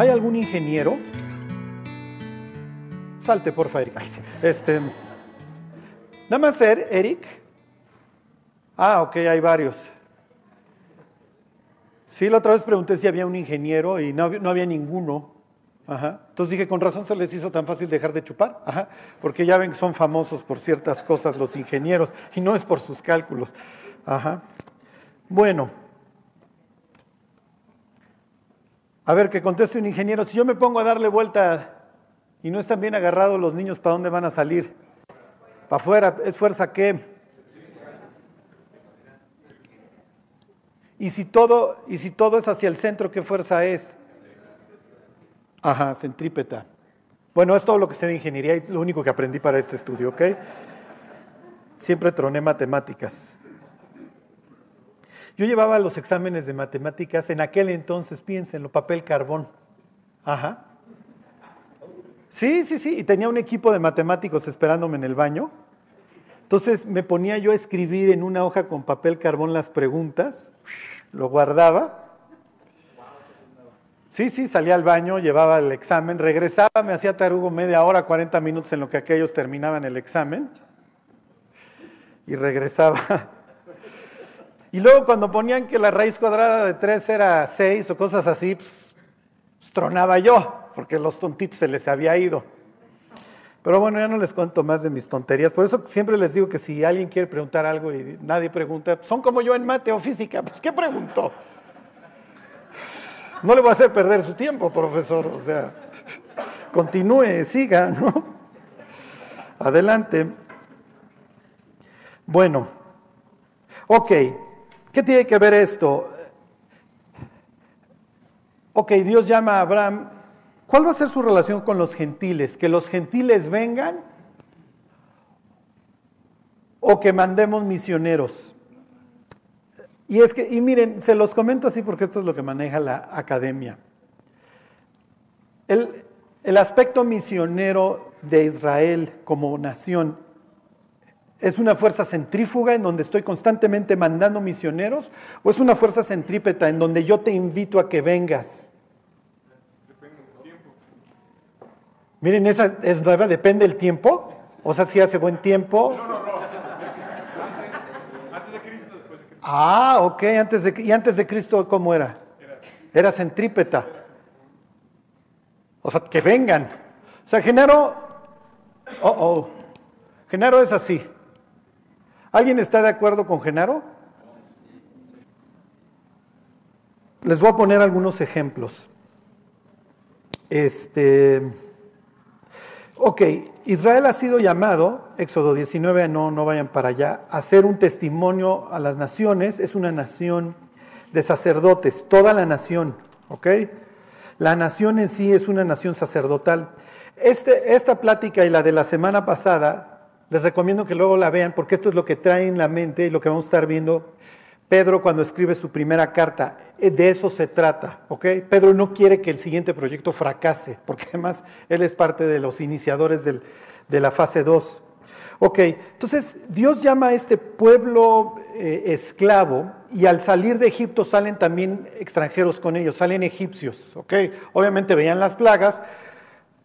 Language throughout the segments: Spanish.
¿Hay algún ingeniero? Salte, porfa, Eric. Este, nada más ser, Eric. Ah, ok, hay varios. Sí, la otra vez pregunté si había un ingeniero y no, no había ninguno. Ajá. Entonces dije, con razón se les hizo tan fácil dejar de chupar. Ajá. Porque ya ven que son famosos por ciertas cosas los ingenieros y no es por sus cálculos. Ajá. Bueno. A ver, que conteste un ingeniero. Si yo me pongo a darle vuelta y no están bien agarrados los niños, ¿para dónde van a salir? ¿Para afuera? ¿Es fuerza qué? Y si todo, y si todo es hacia el centro, ¿qué fuerza es? Ajá, centrípeta. Bueno, es todo lo que sé de ingeniería y lo único que aprendí para este estudio, ¿ok? Siempre troné matemáticas. Yo llevaba los exámenes de matemáticas en aquel entonces, piénsenlo, papel carbón. Ajá. Sí, sí, sí, y tenía un equipo de matemáticos esperándome en el baño. Entonces me ponía yo a escribir en una hoja con papel carbón las preguntas, lo guardaba. Sí, sí, salía al baño, llevaba el examen, regresaba, me hacía tarugo media hora, 40 minutos en lo que aquellos terminaban el examen y regresaba. Y luego cuando ponían que la raíz cuadrada de 3 era 6 o cosas así, pues, pues, tronaba yo, porque los tontitos se les había ido. Pero bueno, ya no les cuento más de mis tonterías. Por eso siempre les digo que si alguien quiere preguntar algo y nadie pregunta, son como yo en mate o física, pues ¿qué preguntó? No le voy a hacer perder su tiempo, profesor. O sea, continúe, siga, ¿no? Adelante. Bueno, ok, ¿qué tiene que ver esto? Ok, Dios llama a Abraham. ¿Cuál va a ser su relación con los gentiles? ¿Que los gentiles vengan o que mandemos misioneros? Y es que, y miren, se los comento así porque esto es lo que maneja la academia. El, el aspecto misionero de Israel como nación ¿Es una fuerza centrífuga en donde estoy constantemente mandando misioneros? ¿O es una fuerza centrípeta en donde yo te invito a que vengas? Miren, esa es nueva, depende del tiempo. O sea, si hace buen tiempo. No, no, no. Antes de Cristo, después de Cristo. Ah, ok, antes de, ¿y antes de Cristo cómo era? Era centrípeta. O sea, que vengan. O sea, Genaro, oh, oh, Genaro es así. ¿Alguien está de acuerdo con Genaro? Les voy a poner algunos ejemplos. Este, ok, Israel ha sido llamado, Éxodo 19, no, no vayan para allá, a ser un testimonio a las naciones. Es una nación de sacerdotes, toda la nación, ok. La nación en sí es una nación sacerdotal. Este, esta plática y la de la semana pasada les recomiendo que luego la vean porque esto es lo que trae en la mente y lo que vamos a estar viendo Pedro cuando escribe su primera carta. Eh, de eso se trata, ¿ok? Pedro no quiere que el siguiente proyecto fracase, porque además él es parte de los iniciadores de la fase 2. Ok, entonces Dios llama a este pueblo eh, esclavo y al salir de Egipto salen también extranjeros con ellos, salen egipcios, ok. Obviamente veían las plagas,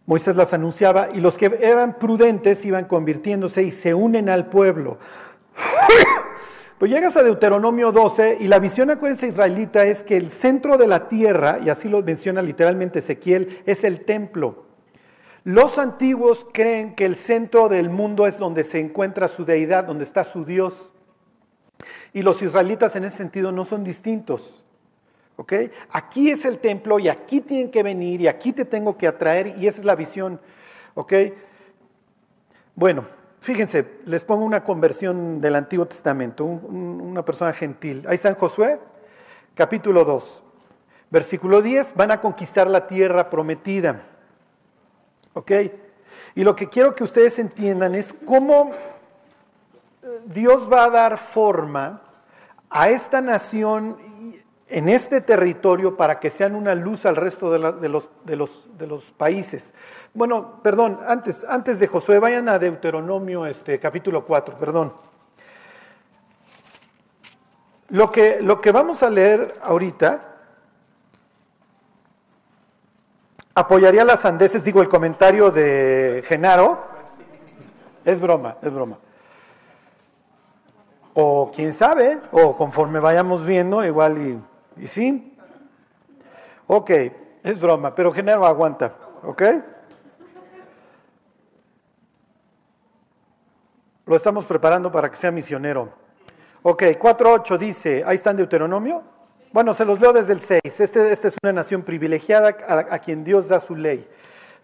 Moisés las anunciaba y los que eran prudentes iban convirtiéndose y se unen al pueblo. Pues llegas a Deuteronomio 12 y la visión, acuérdense, israelita es que el centro de la tierra, y así lo menciona literalmente Ezequiel, es el templo. Los antiguos creen que el centro del mundo es donde se encuentra su deidad, donde está su Dios. Y los israelitas en ese sentido no son distintos. ¿Ok? Aquí es el templo y aquí tienen que venir y aquí te tengo que atraer y esa es la visión. ¿Ok? Bueno, fíjense, les pongo una conversión del Antiguo Testamento, una persona gentil. Ahí está en Josué, capítulo 2, versículo 10, van a conquistar la tierra prometida. ¿Ok? Y lo que quiero que ustedes entiendan es cómo eh, Dios va a dar forma a esta nación en este territorio para que sean una luz al resto de, los, de, los, de los, países. Bueno, perdón, antes, antes de Josué, vayan a Deuteronomio este, capítulo 4, perdón. Lo que, lo que vamos a leer ahorita apoyaría las sandeces, digo, el comentario de Genaro. Es broma, es broma. O quién sabe, o conforme vayamos viendo, igual y, y sí. Ok, es broma, pero Genaro aguanta, ¿ok? Lo estamos preparando para que sea misionero. Ok, 4.8 dice, ahí está en Deuteronomio. Bueno, se los leo desde el 6. Este, esta es una nación privilegiada a, quien Dios da su ley.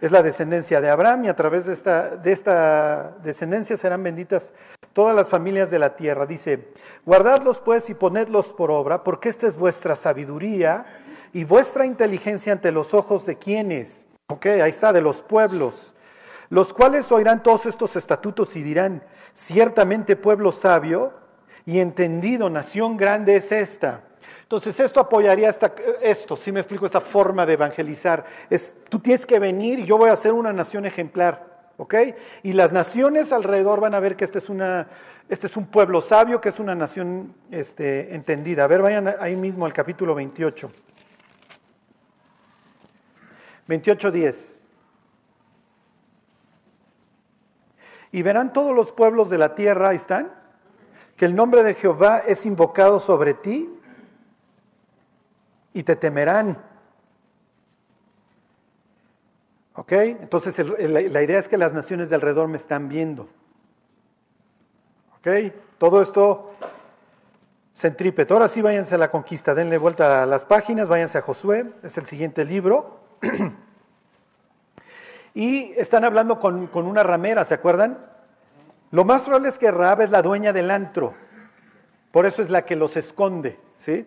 Es la descendencia de Abraham y a través de esta, de esta descendencia serán benditas todas las familias de la tierra. Dice, guardadlos pues y ponedlos por obra, porque esta es vuestra sabiduría y vuestra inteligencia ante los ojos de quienes. Ok, ahí está, de los pueblos, los cuales oirán todos estos estatutos y dirán, Ciertamente pueblo sabio y entendido, nación grande es esta. Entonces esto apoyaría esta, esto, si me explico, esta forma de evangelizar. Es, tú tienes que venir y yo voy a ser una nación ejemplar, ¿ok? Y las naciones alrededor van a ver que este es, una, este es un pueblo sabio, que es una nación este, entendida. A ver, vayan ahí mismo al capítulo 28. 28.10. Y verán todos los pueblos de la tierra, ahí están, que el nombre de Jehová es invocado sobre ti y te temerán. ¿Ok? Entonces la idea es que las naciones de alrededor me están viendo. ¿Ok? Todo esto centrípeto. Ahora sí váyanse a la conquista, denle vuelta a las páginas, váyanse a Josué, es el siguiente libro. Y están hablando con, una ramera, ¿se acuerdan? Lo más probable es que Raab es la dueña del antro. Por eso es la que los esconde, ¿sí?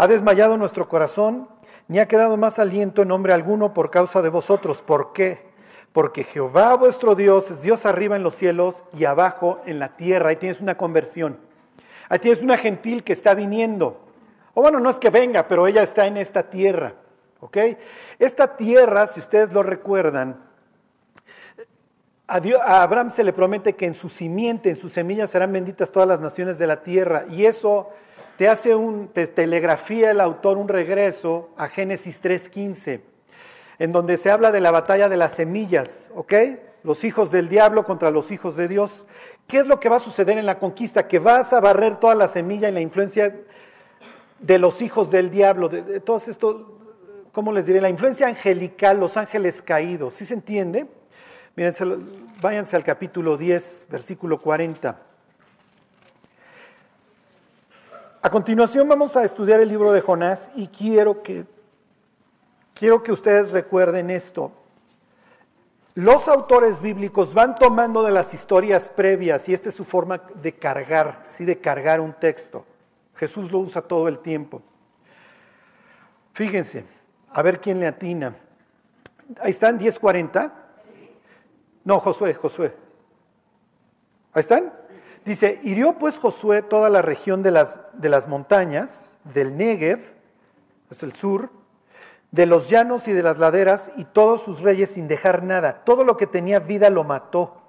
ha desmayado nuestro corazón, ni ha quedado más aliento en hombre alguno por causa de vosotros. ¿Por qué? Porque Jehová vuestro Dios es Dios arriba en los cielos y abajo en la tierra. Ahí tienes una conversión. Ahí tienes una gentil que está viniendo. O bueno, no es que venga, pero ella está en esta tierra. ¿Ok? Esta tierra, si ustedes lo recuerdan, a, Abraham se le promete que en su simiente, en su semilla serán benditas todas las naciones de la tierra. Y eso te hace un, te telegrafía el autor un regreso a Génesis 3.15, en donde se habla de la batalla de las semillas, ¿ok? Los hijos del diablo contra los hijos de Dios. ¿Qué es lo que va a suceder en la conquista? Que vas a barrer toda la semilla y la influencia de los hijos del diablo, de, todo esto, ¿cómo les diré? La influencia angelical, los ángeles caídos, ¿sí se entiende? Miren, váyanse al capítulo 10, versículo 40. A continuación vamos a estudiar el libro de Jonás y quiero que, quiero que ustedes recuerden esto los autores bíblicos van tomando de las historias previas y esta es su forma de cargar, sí, de cargar un texto. Jesús lo usa todo el tiempo. Fíjense, a ver quién le atina. Ahí están, 10.40. No, Josué, Josué. Ahí están. Dice, hirió pues Josué toda la región de las, de las montañas, del Negev, es el sur, de los llanos y de las laderas y todos sus reyes sin dejar nada. Todo lo que tenía vida lo mató,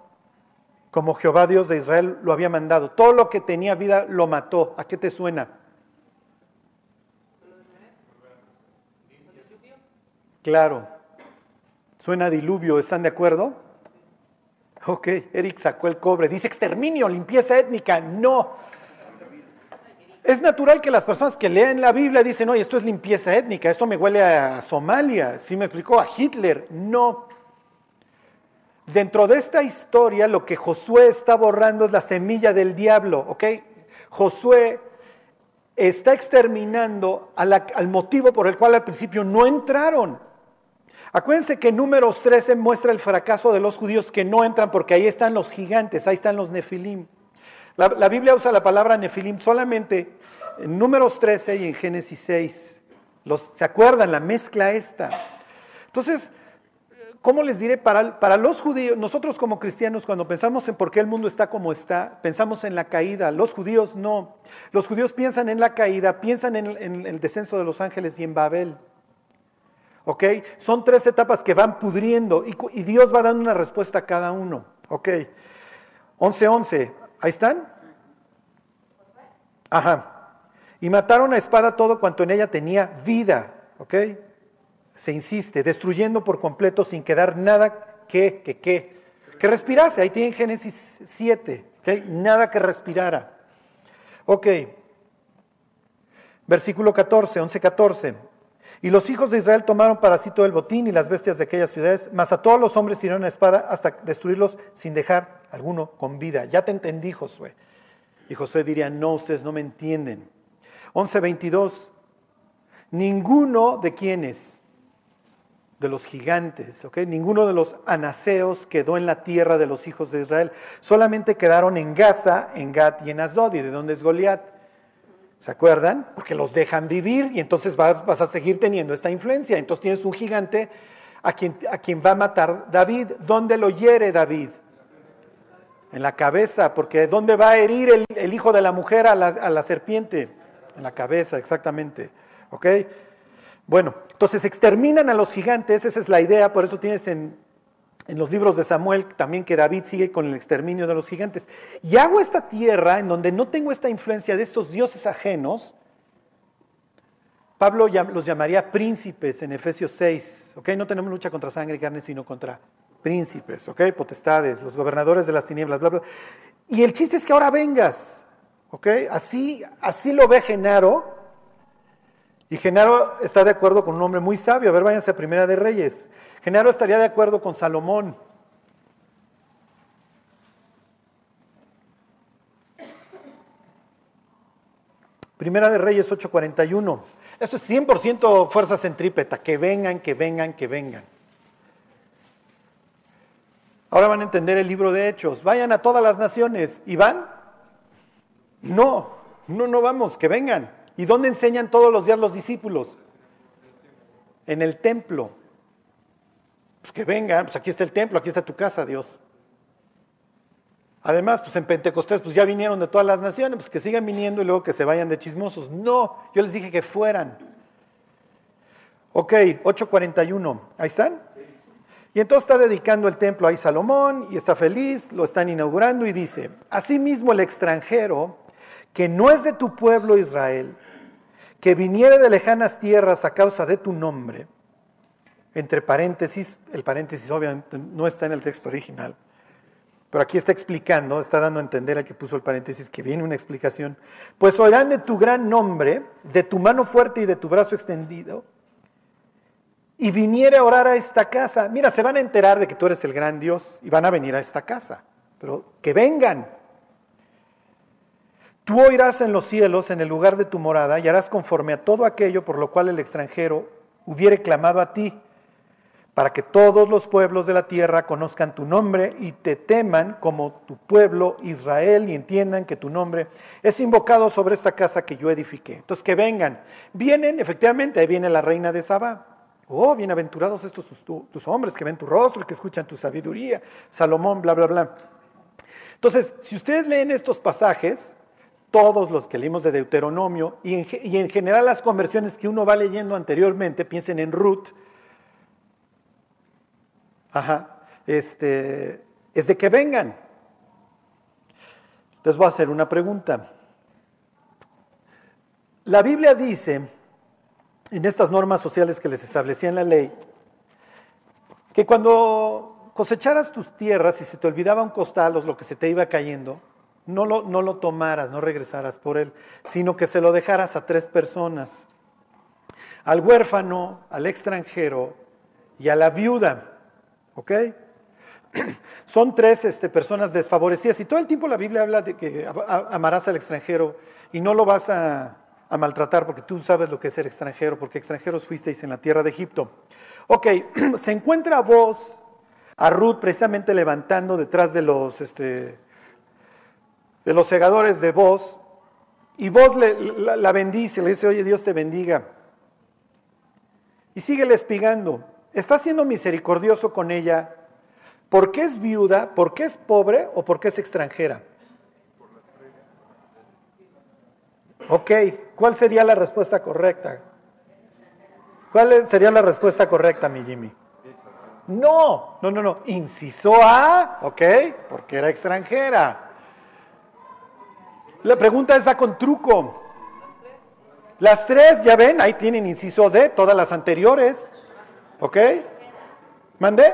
como Jehová Dios de Israel lo había mandado. Todo lo que tenía vida lo mató. ¿A qué te suena? Claro, suena diluvio, ¿están de acuerdo? Ok, Eric sacó el cobre. Dice exterminio, limpieza étnica. No, es natural que las personas que leen la Biblia dicen, oye, esto es limpieza étnica, esto me huele a Somalia, ¿sí me explicó? A Hitler. No. Dentro de esta historia lo que Josué está borrando es la semilla del diablo, ¿ok? Josué está exterminando al motivo por el cual al principio no entraron. Acuérdense que Números 13 muestra el fracaso de los judíos que no entran porque ahí están los gigantes, ahí están los nefilim. La, Biblia usa la palabra nefilim solamente en Números 13 y en Génesis 6. Los, ¿Se acuerdan? La mezcla esta. Entonces, ¿cómo les diré? Para, para, los judíos, nosotros como cristianos, cuando pensamos en por qué el mundo está como está, pensamos en la caída. Los judíos no. Los judíos piensan en la caída, piensan en, en el descenso de los ángeles y en Babel. ¿Ok? Son tres etapas que van pudriendo y, Dios va dando una respuesta a cada uno. ¿Ok? 11.11. ¿Ahí están? Ajá. Y mataron a espada todo cuanto en ella tenía vida. ¿Ok? Se insiste, destruyendo por completo sin quedar nada que, que, que, que respirase. Ahí tiene Génesis 7. ¿ok? Nada que respirara. Ok. Versículo 14, 11, 14. Y los hijos de Israel tomaron para sí todo el botín y las bestias de aquellas ciudades, mas a todos los hombres tiraron espada hasta destruirlos sin dejar alguno con vida. Ya te entendí, Josué. Y Josué diría, no, ustedes no me entienden. 11.22, ninguno de quienes, de los gigantes, ¿ok? Ninguno de los anaseos quedó en la tierra de los hijos de Israel. Solamente quedaron en Gaza, en Gat y en Asdod. ¿Y de dónde es Goliat? ¿Se acuerdan? Porque los dejan vivir y entonces vas, a seguir teniendo esta influencia. Entonces tienes un gigante a quien, a quien va a matar David. ¿Dónde lo hiere David? En la cabeza, porque ¿dónde va a herir el, hijo de la mujer a la, a la, serpiente? En la cabeza, exactamente. ¿Ok? Bueno, entonces exterminan a los gigantes, esa es la idea, por eso tienes en en los libros de Samuel también que David sigue con el exterminio de los gigantes. Y hago esta tierra en donde no tengo esta influencia de estos dioses ajenos. Pablo los llamaría príncipes en Efesios 6. ¿ok? No tenemos lucha contra sangre y carne, sino contra príncipes, ¿ok? potestades, los gobernadores de las tinieblas, bla, bla. Y el chiste es que ahora vengas. ¿ok? Así, así lo ve Genaro. Y Genaro está de acuerdo con un hombre muy sabio. A ver, váyanse a Primera de Reyes. Genaro estaría de acuerdo con Salomón. Primera de Reyes 8:41. Esto es 100% fuerza centrípeta. Que vengan, que vengan, que vengan. Ahora van a entender el libro de Hechos. Vayan a todas las naciones. ¿Y van? No, no, no vamos, que vengan. ¿Y dónde enseñan todos los días los discípulos? En el templo. Pues que vengan, pues aquí está el templo, aquí está tu casa, Dios. Además, pues en Pentecostés, pues ya vinieron de todas las naciones, pues que sigan viniendo y luego que se vayan de chismosos. No, yo les dije que fueran. Ok, 8.41, ¿ahí están? Y entonces está dedicando el templo a Salomón y está feliz, lo están inaugurando y dice, asimismo el extranjero que no es de tu pueblo Israel, que viniere de lejanas tierras a causa de tu nombre, entre paréntesis, el paréntesis obviamente no está en el texto original, pero aquí está explicando, está dando a entender al que puso el paréntesis que viene una explicación, pues oirán de tu gran nombre, de tu mano fuerte y de tu brazo extendido, y viniere a orar a esta casa. Mira, se van a enterar de que tú eres el gran Dios y van a venir a esta casa, pero que vengan. Tú oirás en los cielos, en el lugar de tu morada, y harás conforme a todo aquello por lo cual el extranjero hubiere clamado a ti para que todos los pueblos de la tierra conozcan tu nombre y te teman como tu pueblo Israel y entiendan que tu nombre es invocado sobre esta casa que yo edifiqué. Entonces que vengan. Vienen, efectivamente, ahí viene la reina de Saba. Oh, bienaventurados estos tus, hombres que ven tu rostro, que escuchan tu sabiduría. Salomón, bla, bla, bla. Entonces, si ustedes leen estos pasajes, todos los que leímos de Deuteronomio y en, general las conversiones que uno va leyendo anteriormente, piensen en Ruth, Ajá. Este, es de que vengan. Les voy a hacer una pregunta. La Biblia dice, en estas normas sociales que les establecía en la ley, que cuando cosecharas tus tierras y se te olvidaba un costal o lo que se te iba cayendo, no lo, no lo tomaras, no regresaras por él, sino que se lo dejaras a tres personas, al huérfano, al extranjero y a la viuda. ¿Ok? Son tres este, personas desfavorecidas y todo el tiempo la Biblia habla de que amarás al extranjero y no lo vas a, maltratar porque tú sabes lo que es ser extranjero, porque extranjeros fuisteis en la tierra de Egipto. Ok, se encuentra a vos, a Ruth precisamente levantando detrás de los, este, de los segadores de vos y vos la, la bendice, le dice, oye Dios te bendiga. Y sigue espigando. Está siendo misericordioso con ella porque es viuda, porque es pobre o porque es extranjera. Ok, ¿cuál sería la respuesta correcta? ¿Cuál sería la respuesta correcta, mi Jimmy? No, no, no, no. Inciso A, ok, porque era extranjera. La pregunta está con truco. Las tres, ya ven, ahí tienen inciso D, todas las anteriores. ¿Ok? ¿Mandé?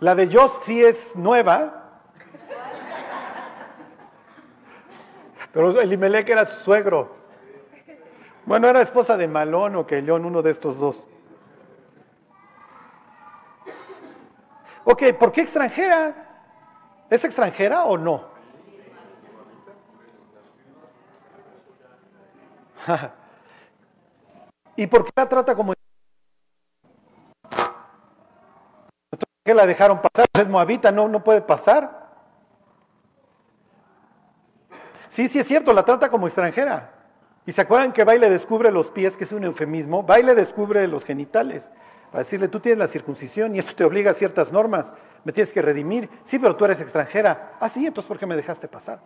La de Jost sí es nueva. Pero Elimelech era su suegro. Bueno, era esposa de Malón o León, uno de estos dos. Ok, ¿por qué extranjera? ¿Es extranjera o no? ¿Y por qué la trata como qué la dejaron pasar? Es moabita, no, no puede pasar. Sí, sí es cierto, la trata como extranjera. ¿Y se acuerdan que va y le descubre los pies, que es un eufemismo? Va y le descubre los genitales. Para decirle, tú tienes la circuncisión y eso te obliga a ciertas normas, me tienes que redimir. Sí, pero tú eres extranjera. Ah, sí, entonces ¿por qué me dejaste pasar?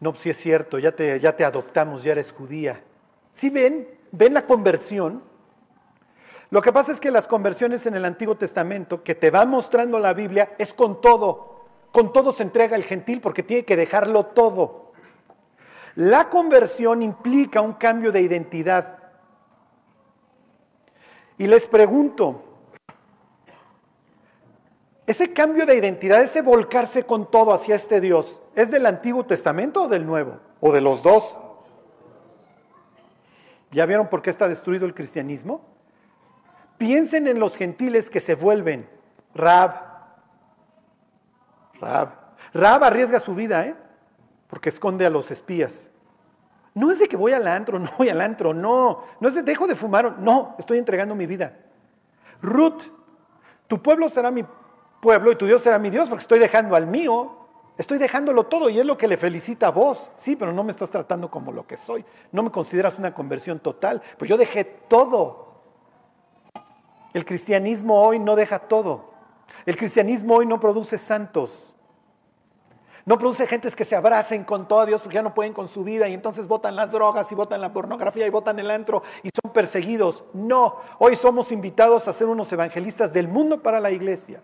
No, sí es cierto, ya te, ya te adoptamos, ya eres judía. ¿Sí ven? ¿Ven la conversión? Lo que pasa es que las conversiones en el Antiguo Testamento, que te va mostrando la Biblia, es con todo. Con todo se entrega el gentil porque tiene que dejarlo todo. La conversión implica un cambio de identidad. Y les pregunto, ese cambio de identidad, ese volcarse con todo hacia este Dios, ¿es del Antiguo Testamento o del Nuevo? ¿O de los dos? ¿Ya vieron por qué está destruido el cristianismo? Piensen en los gentiles que se vuelven. Rab. Rab. Rab arriesga su vida, ¿eh? Porque esconde a los espías. No es de que voy al antro, no voy al antro, no. No es de dejo de fumar, no, estoy entregando mi vida. Ruth, tu pueblo será mi pueblo y tu Dios será mi Dios porque estoy dejando al mío. Estoy dejándolo todo y es lo que le felicita a vos. Sí, pero no me estás tratando como lo que soy. No me consideras una conversión total. Pues yo dejé todo. El cristianismo hoy no deja todo. El cristianismo hoy no produce santos. No produce gentes que se abracen con todo Dios porque ya no pueden con su vida y entonces votan las drogas y votan la pornografía y votan el antro y son perseguidos. No, hoy somos invitados a ser unos evangelistas del mundo para la iglesia.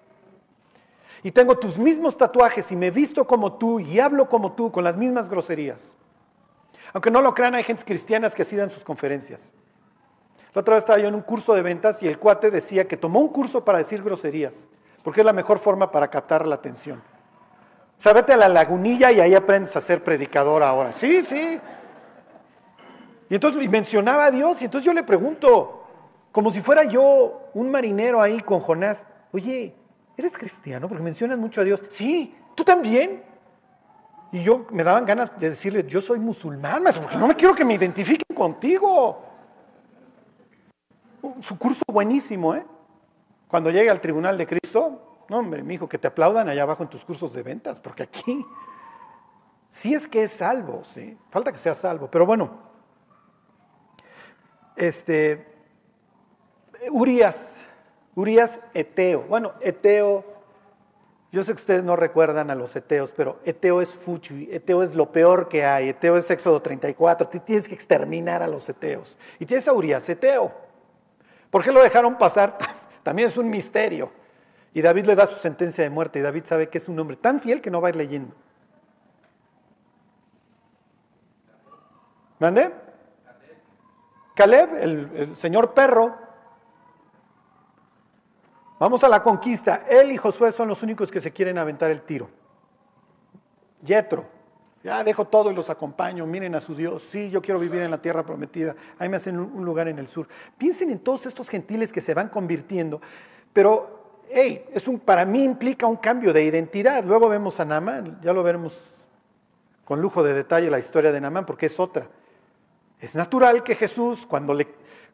Y tengo tus mismos tatuajes y me visto como tú y hablo como tú con las mismas groserías. Aunque no lo crean, hay gentes cristianas que así dan sus conferencias. La otra vez estaba yo en un curso de ventas y el cuate decía que tomó un curso para decir groserías, porque es la mejor forma para captar la atención. O a la lagunilla y ahí aprendes a ser predicador ahora. Sí, sí. Y entonces mencionaba a Dios y entonces yo le pregunto, como si fuera yo un marinero ahí con Jonás, oye, ¿eres cristiano? Porque mencionas mucho a Dios. Sí, tú también. Y yo me daban ganas de decirle, yo soy musulmán, porque no me quiero que me identifiquen contigo. Su curso buenísimo, ¿eh? Cuando llegue al tribunal de Cristo, no, hombre, mi hijo, que te aplaudan allá abajo en tus cursos de ventas, porque aquí sí es que es salvo, ¿sí? Falta que sea salvo. Pero bueno, este, Urias, Urias Eteo. Bueno, Eteo, yo sé que ustedes no recuerdan a los Eteos, pero Eteo es Fuchi, Eteo es lo peor que hay, Eteo es Éxodo 34, tienes que exterminar a los Eteos. Y tienes a Urias Eteo. ¿Por qué lo dejaron pasar? También es un misterio. Y David le da su sentencia de muerte y David sabe que es un hombre tan fiel que no va a ir leyendo. ¿Mande? Caleb, el, señor perro. Vamos a la conquista. Él y Josué son los únicos que se quieren aventar el tiro. Yetro, ya dejo todo y los acompaño. Miren a su Dios. Sí, yo quiero vivir en la tierra prometida. Ahí me hacen un lugar en el sur. Piensen en todos estos gentiles que se van convirtiendo. Pero hey, es un, para mí implica un cambio de identidad. Luego vemos a Naamán, ya lo veremos con lujo de detalle la historia de Naamán, porque es otra. Es natural que Jesús, cuando,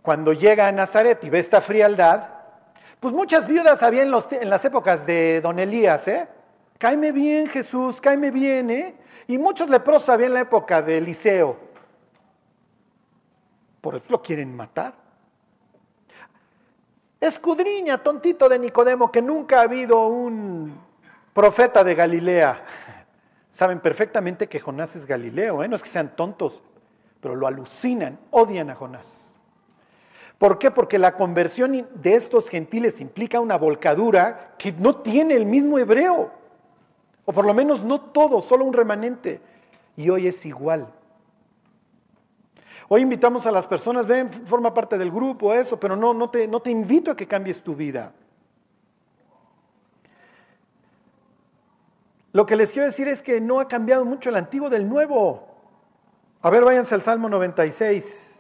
cuando llega a Nazaret y ve esta frialdad, pues muchas viudas había en las épocas de don Elías, ¿eh? Cáeme bien, Jesús, cáeme bien, ¿eh? Y muchos leprosos había en la época de Eliseo. Por eso lo quieren matar. Escudriña, tontito de Nicodemo, que nunca ha habido un profeta de Galilea. Saben perfectamente que Jonás es Galileo, ¿eh? no es que sean tontos, pero lo alucinan, odian a Jonás. ¿Por qué? Porque la conversión de estos gentiles implica una volcadura que no tiene el mismo hebreo. O por lo menos no todo, solo un remanente. Y hoy es igual. Hoy invitamos a las personas, ven, forma parte del grupo, eso, pero no, no, te, no te invito a que cambies tu vida. Lo que les quiero decir es que no ha cambiado mucho el antiguo del nuevo. A ver, váyanse al Salmo 96.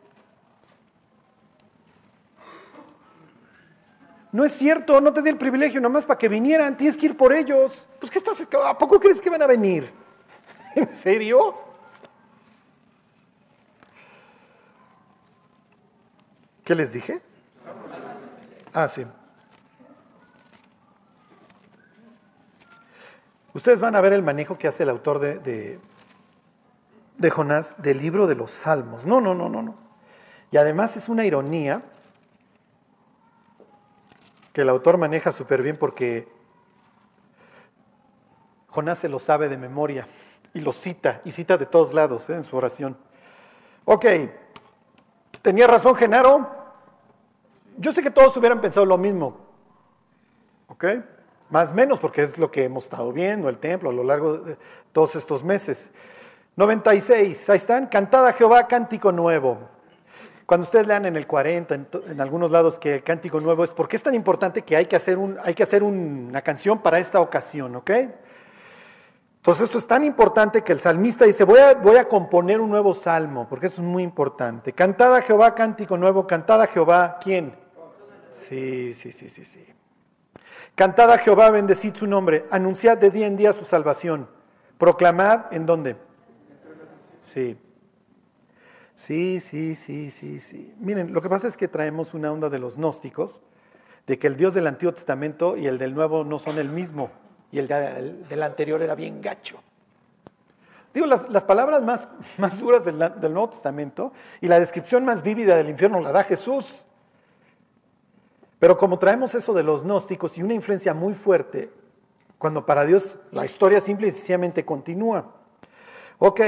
No es cierto, no te di el privilegio nomás para que vinieran, tienes que ir por ellos. Pues ¿qué estás? ¿A poco crees que van a venir? ¿En serio? ¿Qué les dije? Ah, sí. Ustedes van a ver el manejo que hace el autor de, de, Jonás del libro de los Salmos. No, no, no, no, no. Y además es una ironía que el autor maneja súper bien porque Jonás se lo sabe de memoria y lo cita, y cita de todos lados ¿eh? en su oración. Ok, ¿tenía razón Genaro? Yo sé que todos hubieran pensado lo mismo, ¿ok? Más o menos porque es lo que hemos estado viendo, el templo, a lo largo de todos estos meses. 96, ahí están, cantada Jehová, cántico nuevo. Cuando ustedes lean en el 40, en, algunos lados que el cántico nuevo es porque es tan importante que hay que hacer, un, hay que hacer una canción para esta ocasión, ¿ok? Entonces esto es tan importante que el salmista dice, voy a, voy a componer un nuevo salmo, porque eso es muy importante. Cantada Jehová, cántico nuevo, cantada Jehová, ¿quién? Sí, sí, sí, sí, sí. Cantada Jehová, bendecid su nombre, anunciad de día en día su salvación, proclamad en dónde. Sí. Sí, sí, sí, sí, sí. Miren, lo que pasa es que traemos una onda de los gnósticos, de que el Dios del Antiguo Testamento y el del Nuevo no son el mismo, y el, del anterior era bien gacho. Digo, las, palabras más, más duras del, del, Nuevo Testamento y la descripción más vívida del infierno la da Jesús. Pero como traemos eso de los gnósticos y una influencia muy fuerte, cuando para Dios la historia simple y sencillamente continúa. Ok,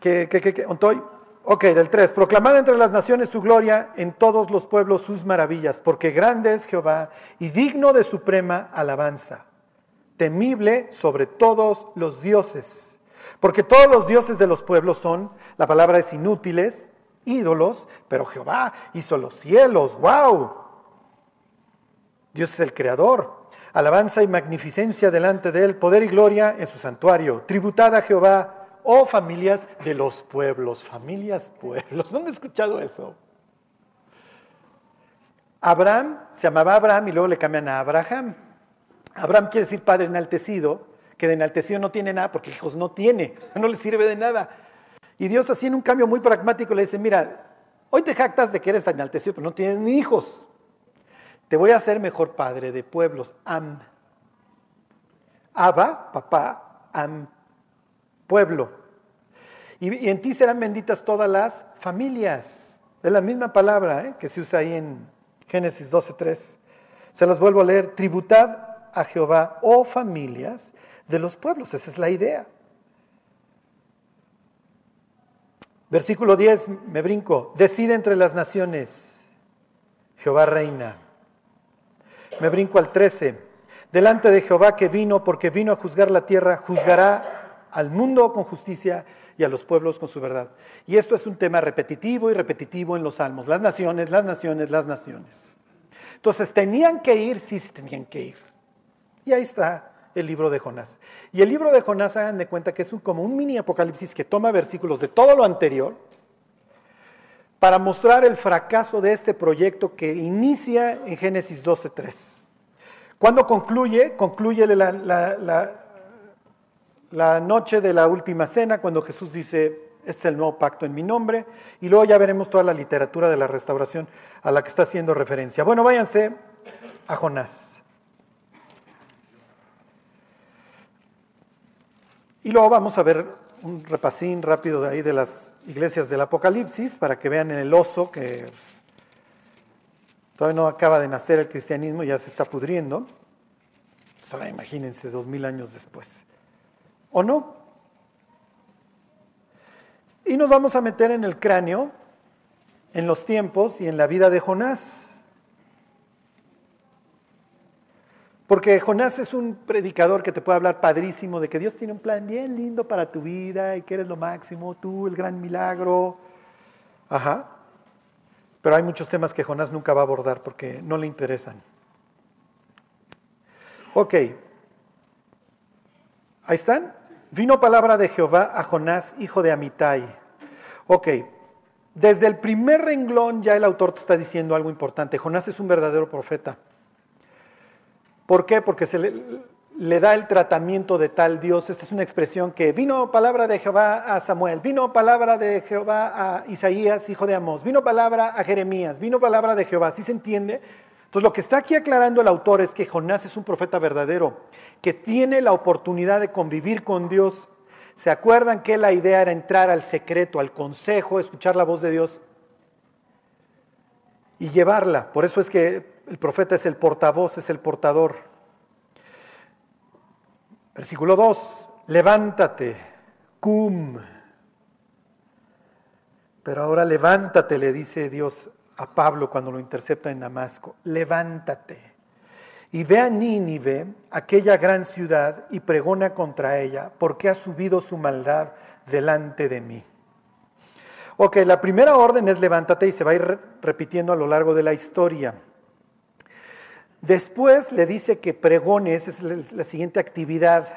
¿Qué, qué, qué, Ok, del 3. Proclamad entre las naciones su gloria, en todos los pueblos sus maravillas, porque grande es Jehová y digno de suprema alabanza, temible sobre todos los dioses. Porque todos los dioses de los pueblos son, la palabra es inútiles, ídolos, pero Jehová hizo los cielos, wow. Dios es el creador. Alabanza y magnificencia delante de él, poder y gloria en su santuario. Tributada a Jehová oh familias de los pueblos, familias, pueblos. ¿Dónde he escuchado eso? Abraham se llamaba Abraham y luego le cambian a Abraham. Abraham quiere decir padre enaltecido, que de enaltecido no tiene nada porque hijos no tiene, no le sirve de nada. Y Dios así en un cambio muy pragmático le dice, mira, hoy te jactas de que eres enaltecido, pero no tienes hijos. Te voy a hacer mejor padre de pueblos. Am. Abba, papá, am, pueblo. Y, en ti serán benditas todas las familias. Es la misma palabra ¿eh? que se usa ahí en Génesis 12.3. Se las vuelvo a leer. Tributad a Jehová, oh familias de los pueblos. Esa es la idea. Versículo 10, me brinco. Decide entre las naciones. Jehová reina. Me brinco al 13. Delante de Jehová que vino, porque vino a juzgar la tierra, juzgará al mundo con justicia y a los pueblos con su verdad. Y esto es un tema repetitivo y repetitivo en los salmos. Las naciones, las naciones, las naciones. Entonces, ¿tenían que ir? Sí, tenían que ir. Y ahí está el libro de Jonás. Y el libro de Jonás, hagan de cuenta que es un, como un mini apocalipsis que toma versículos de todo lo anterior para mostrar el fracaso de este proyecto que inicia en Génesis 12.3. Cuando concluye, concluye la, la la noche de la última cena, cuando Jesús dice, este es el nuevo pacto en mi nombre, y luego ya veremos toda la literatura de la restauración a la que está haciendo referencia. Bueno, váyanse a Jonás. Y luego vamos a ver un repasín rápido de ahí de las iglesias del Apocalipsis para que vean en el oso que todavía no acaba de nacer el cristianismo, ya se está pudriendo. Pues imagínense dos mil años después. ¿O no? Y nos vamos a meter en el cráneo, en los tiempos y en la vida de Jonás. Porque Jonás es un predicador que te puede hablar padrísimo de que Dios tiene un plan bien lindo para tu vida y que eres lo máximo, tú el gran milagro. Ajá. Pero hay muchos temas que Jonás nunca va a abordar porque no le interesan. Ok. Ahí están. Vino palabra de Jehová a Jonás, hijo de Amitai. Ok. Desde el primer renglón ya el autor te está diciendo algo importante. Jonás es un verdadero profeta. ¿Por qué? Porque se le, da el tratamiento de tal Dios. Esta es una expresión que vino palabra de Jehová a Samuel, vino palabra de Jehová a Isaías, hijo de Amós, vino palabra a Jeremías, vino palabra de Jehová. ¿Sí se entiende? Entonces lo que está aquí aclarando el autor es que Jonás es un profeta verdadero, que tiene la oportunidad de convivir con Dios. ¿Se acuerdan que la idea era entrar al secreto, al consejo, escuchar la voz de Dios y llevarla? Por eso es que el profeta es el portavoz, es el portador. Versículo 2, levántate, cum. Pero ahora levántate, le dice Dios a Pablo cuando lo intercepta en Damasco, levántate y ve a Nínive, aquella gran ciudad, y pregona contra ella, porque ha subido su maldad delante de mí. Ok, la primera orden es levántate y se va a ir repitiendo a lo largo de la historia. Después le dice que pregones, es la siguiente actividad.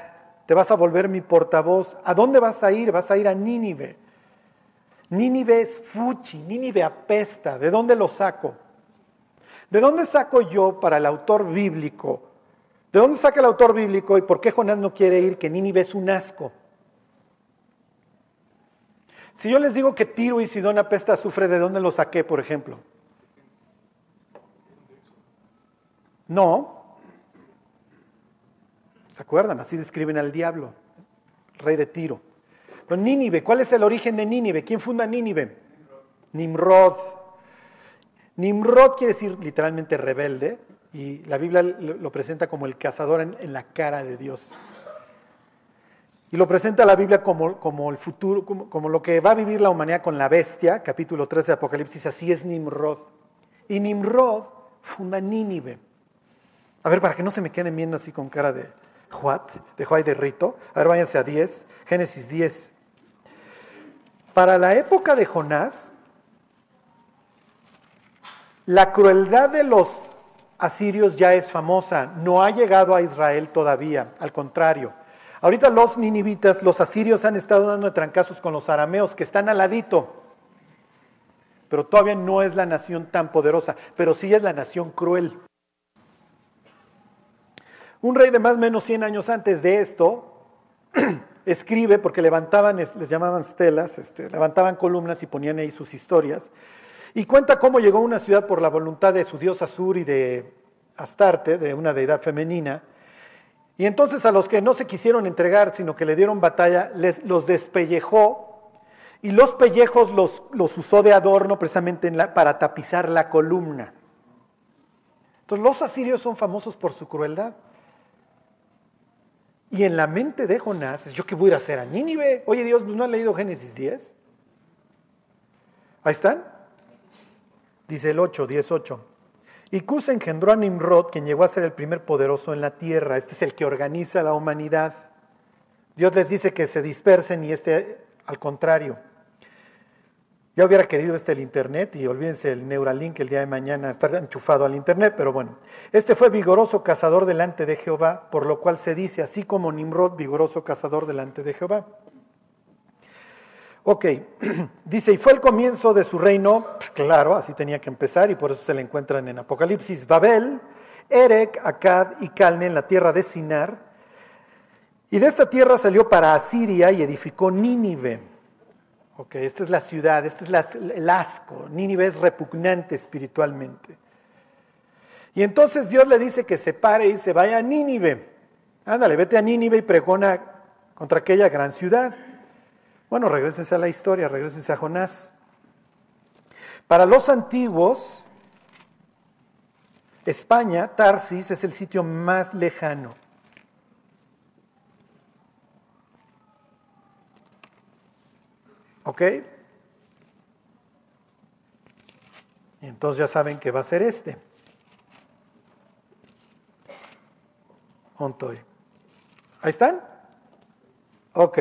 Te vas a volver mi portavoz. ¿A dónde vas a ir? Vas a ir a Nínive. Nínive es fuchi, Nínive apesta. ¿De dónde lo saco? ¿De dónde saco yo para el autor bíblico? ¿De dónde saca el autor bíblico y por qué Jonás no quiere ir? Que Nínive es un asco. Si yo les digo que Tiro y Sidón apesta sufre, ¿de dónde lo saqué, por ejemplo? No. ¿Se acuerdan? Así describen al diablo, rey de Tiro. Nínive, ¿cuál es el origen de Nínive? ¿Quién funda Nínive? Nimrod. Nimrod quiere decir literalmente rebelde y la Biblia lo presenta como el cazador en, la cara de Dios. Y lo presenta la Biblia como, como el futuro, como, como, lo que va a vivir la humanidad con la bestia, capítulo 13 de Apocalipsis, así es Nimrod. Y Nimrod funda Nínive. A ver, para que no se me queden viendo así con cara de Juat, de Juat de Rito. A ver, váyanse a 10, Génesis 10. Para la época de Jonás, la crueldad de los asirios ya es famosa, no ha llegado a Israel todavía, al contrario. Ahorita los ninivitas, los asirios han estado dando trancazos con los arameos que están al ladito, pero todavía no es la nación tan poderosa, pero sí es la nación cruel. Un rey de más o menos 100 años antes de esto escribe, porque levantaban, les llamaban stelas, este, levantaban columnas y ponían ahí sus historias, y cuenta cómo llegó a una ciudad por la voluntad de su dios Azur y de Astarte, de una deidad femenina, y entonces a los que no se quisieron entregar, sino que le dieron batalla, les, los despellejó, y los pellejos los, los usó de adorno precisamente para tapizar la columna. Entonces los asirios son famosos por su crueldad. Y en la mente de Jonás es, ¿yo qué voy a hacer a Nínive? Oye Dios, ¿no has leído Génesis 10? Ahí están. Dice el 8, 10, 8. Y Cus engendró a Nimrod, quien llegó a ser el primer poderoso en la tierra. Este es el que organiza la humanidad. Dios les dice que se dispersen y este al contrario. Ya hubiera querido este el Internet y olvídense el Neuralink el día de mañana estar enchufado al Internet, pero bueno. Este fue vigoroso cazador delante de Jehová, por lo cual se dice, así como Nimrod, vigoroso cazador delante de Jehová. Ok, dice, y fue el comienzo de su reino, pues claro, así tenía que empezar y por eso se le encuentran en Apocalipsis, Babel, Erec, Akkad y Calne en la tierra de Sinar. Y de esta tierra salió para Asiria y edificó Nínive Ok, esta es la ciudad, este es el asco. Nínive es repugnante espiritualmente. Y entonces Dios le dice que se pare y se vaya a Nínive. Ándale, vete a Nínive y pregona contra aquella gran ciudad. Bueno, regresense a la historia, regresense a Jonás. Para los antiguos, España, Tarsis, es el sitio más lejano. ¿Ok? Entonces ya saben que va a ser este. Montoy. ¿Ahí están? Ok.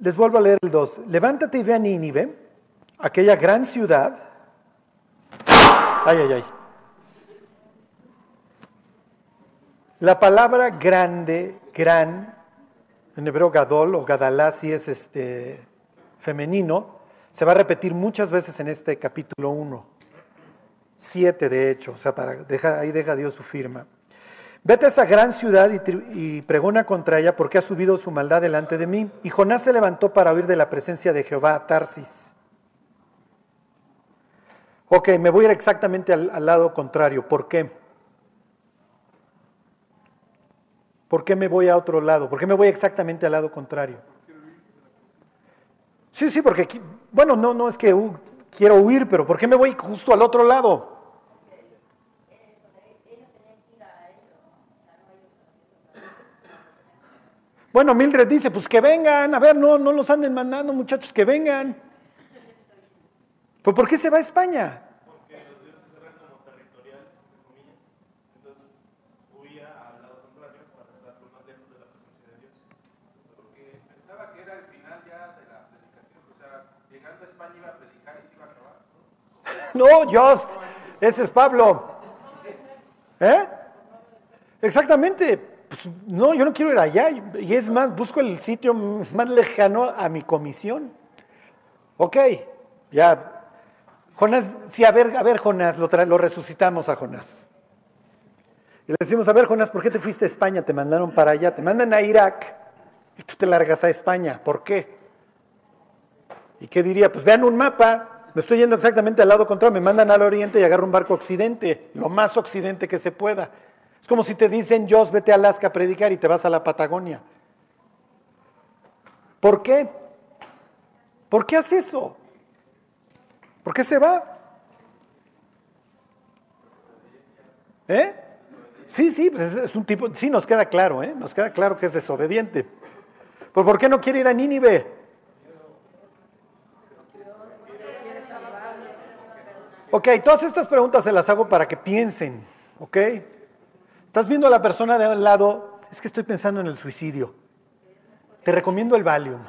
Les vuelvo a leer el 2. Levántate y ve a Nínive, aquella gran ciudad. Ay, ay, ay. La palabra grande, gran, en hebreo gadol o gadalá, si es este femenino, se va a repetir muchas veces en este capítulo 1. Siete, de hecho, o sea, para dejar, ahí deja Dios su firma. Vete a esa gran ciudad y, pregona contra ella porque ha subido su maldad delante de mí. Y Jonás se levantó para huir de la presencia de Jehová a Tarsis. Ok, me voy a ir exactamente al, al lado contrario. ¿Por qué? ¿Por qué me voy a otro lado? ¿Por qué me voy exactamente al lado contrario? Sí, sí, porque, bueno, no, no es que quiero huir, pero ¿por qué me voy justo al otro lado? Bueno, Mildred dice, pues que vengan, a ver, no, no los anden mandando muchachos, que vengan. ¿Pues por qué se va a España? Porque los dioses eran como territoriales, entre comillas. Entonces, huía al lado contrario para estar más lejos de la presencia de Dios. Porque pensaba que era el final ya de la predicación, o sea, llegando a España iba a predicar y se iba a acabar. No, Just, ese es Pablo. ¿Eh? Exactamente. Pues, no, yo no quiero ir allá. Y es más, busco el sitio más lejano a mi comisión. Ok, ya. Jonás, sí, a ver, a ver, Jonás, lo, lo resucitamos a Jonás. Y le decimos, a ver, Jonás, ¿por qué te fuiste a España? Te mandaron para allá, te mandan a Irak y tú te largas a España. ¿Por qué? ¿Y qué diría? Pues vean un mapa, me estoy yendo exactamente al lado contrario, me mandan al oriente y agarro un barco occidente, lo más occidente que se pueda. Es como si te dicen, Jos, vete a Alaska a predicar y te vas a la Patagonia. ¿Por qué? ¿Por qué hace eso? ¿Por qué se va? ¿Eh? Sí, sí, pues es, un tipo, sí nos queda claro, ¿eh? Nos queda claro que es desobediente. ¿Pero por qué no quiere ir a Nínive? Ok, todas estas preguntas se las hago para que piensen, ¿ok? Estás viendo a la persona de al lado, es que estoy pensando en el suicidio. Te recomiendo el Valium.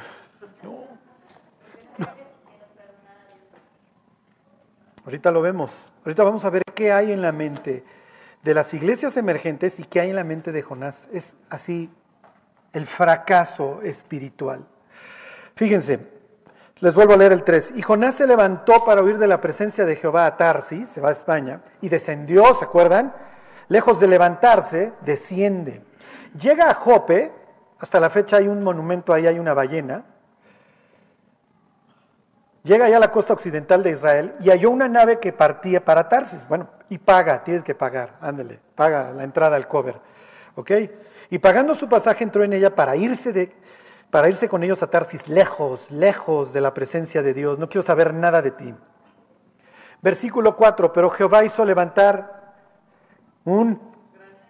Ahorita lo vemos. Ahorita vamos a ver qué hay en la mente de las iglesias emergentes y qué hay en la mente de Jonás. Es así el fracaso espiritual. Fíjense, les vuelvo a leer el 3. Y Jonás se levantó para huir de la presencia de Jehová a Tarsis, se va a España, y descendió, ¿se acuerdan? lejos de levantarse, desciende. Llega a Jope, hasta la fecha hay un monumento ahí, hay una ballena. Llega allá a la costa occidental de Israel y halló una nave que partía para Tarsis. Bueno, y paga, tienes que pagar, ándale, paga la entrada al cover. ¿Ok? Y pagando su pasaje entró en ella para irse, de, para irse con ellos a Tarsis, lejos, lejos de la presencia de Dios. No quiero saber nada de ti. Versículo 4, pero Jehová hizo levantar un